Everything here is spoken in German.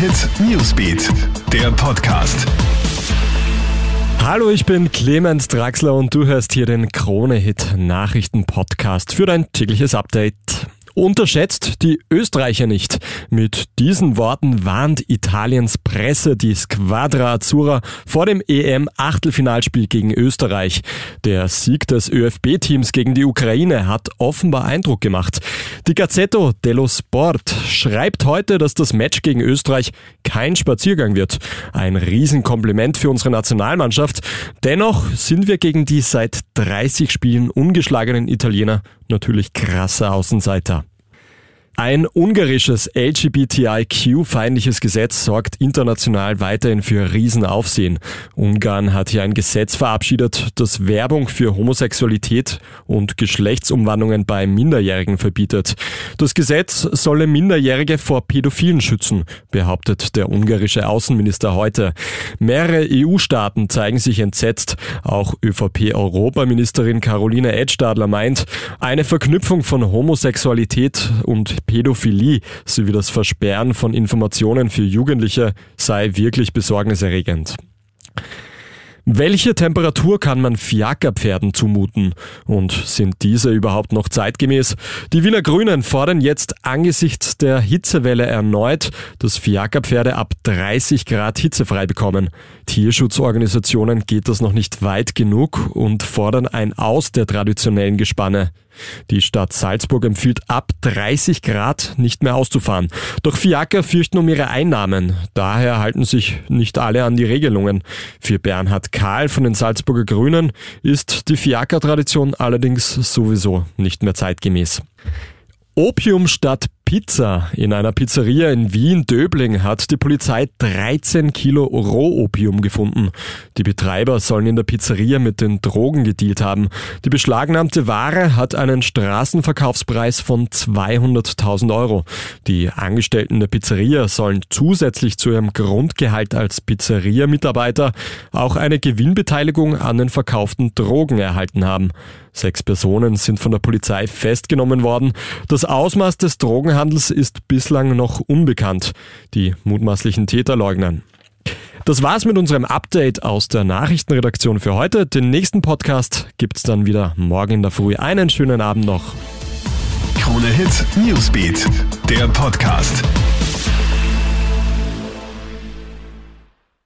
Hit Newsbeat, der Podcast. Hallo, ich bin Clemens Draxler und du hörst hier den Krone Hit Nachrichten Podcast für dein tägliches Update. Unterschätzt die Österreicher nicht. Mit diesen Worten warnt Italiens Presse die Squadra Azzurra vor dem EM-Achtelfinalspiel gegen Österreich. Der Sieg des ÖFB-Teams gegen die Ukraine hat offenbar Eindruck gemacht. Die Gazzetto dello Sport schreibt heute, dass das Match gegen Österreich kein Spaziergang wird. Ein Riesenkompliment für unsere Nationalmannschaft. Dennoch sind wir gegen die seit 30 Spielen ungeschlagenen Italiener natürlich krasse Außenseiter. Ein ungarisches LGBTIQ-feindliches Gesetz sorgt international weiterhin für Riesenaufsehen. Ungarn hat hier ein Gesetz verabschiedet, das Werbung für Homosexualität und Geschlechtsumwandlungen bei Minderjährigen verbietet. Das Gesetz solle Minderjährige vor Pädophilen schützen, behauptet der ungarische Außenminister heute. Mehrere EU-Staaten zeigen sich entsetzt. Auch ÖVP-Europaministerin Caroline Edstadler meint, eine Verknüpfung von Homosexualität und Pädophilie sowie das Versperren von Informationen für Jugendliche sei wirklich besorgniserregend. Welche Temperatur kann man Fiakerpferden zumuten? Und sind diese überhaupt noch zeitgemäß? Die Wiener Grünen fordern jetzt angesichts der Hitzewelle erneut, dass Fiakerpferde ab 30 Grad hitzefrei bekommen. Tierschutzorganisationen geht das noch nicht weit genug und fordern ein Aus der traditionellen Gespanne. Die Stadt Salzburg empfiehlt ab 30 Grad nicht mehr auszufahren. Doch Fiaker fürchten um ihre Einnahmen. Daher halten sich nicht alle an die Regelungen. Für Bernhard Kahl von den Salzburger Grünen ist die Fiaker-Tradition allerdings sowieso nicht mehr zeitgemäß. Opium statt Pizza. In einer Pizzeria in Wien-Döbling hat die Polizei 13 Kilo Rohopium gefunden. Die Betreiber sollen in der Pizzeria mit den Drogen gedealt haben. Die beschlagnahmte Ware hat einen Straßenverkaufspreis von 200.000 Euro. Die Angestellten der Pizzeria sollen zusätzlich zu ihrem Grundgehalt als Pizzeria-Mitarbeiter auch eine Gewinnbeteiligung an den verkauften Drogen erhalten haben. Sechs Personen sind von der Polizei festgenommen worden. Das Ausmaß des Drogenhandels ist bislang noch unbekannt. Die mutmaßlichen Täter leugnen. Das war's mit unserem Update aus der Nachrichtenredaktion für heute. Den nächsten Podcast gibt's dann wieder morgen in der Früh. Einen schönen Abend noch. Krone Hit Newsbeat, der Podcast.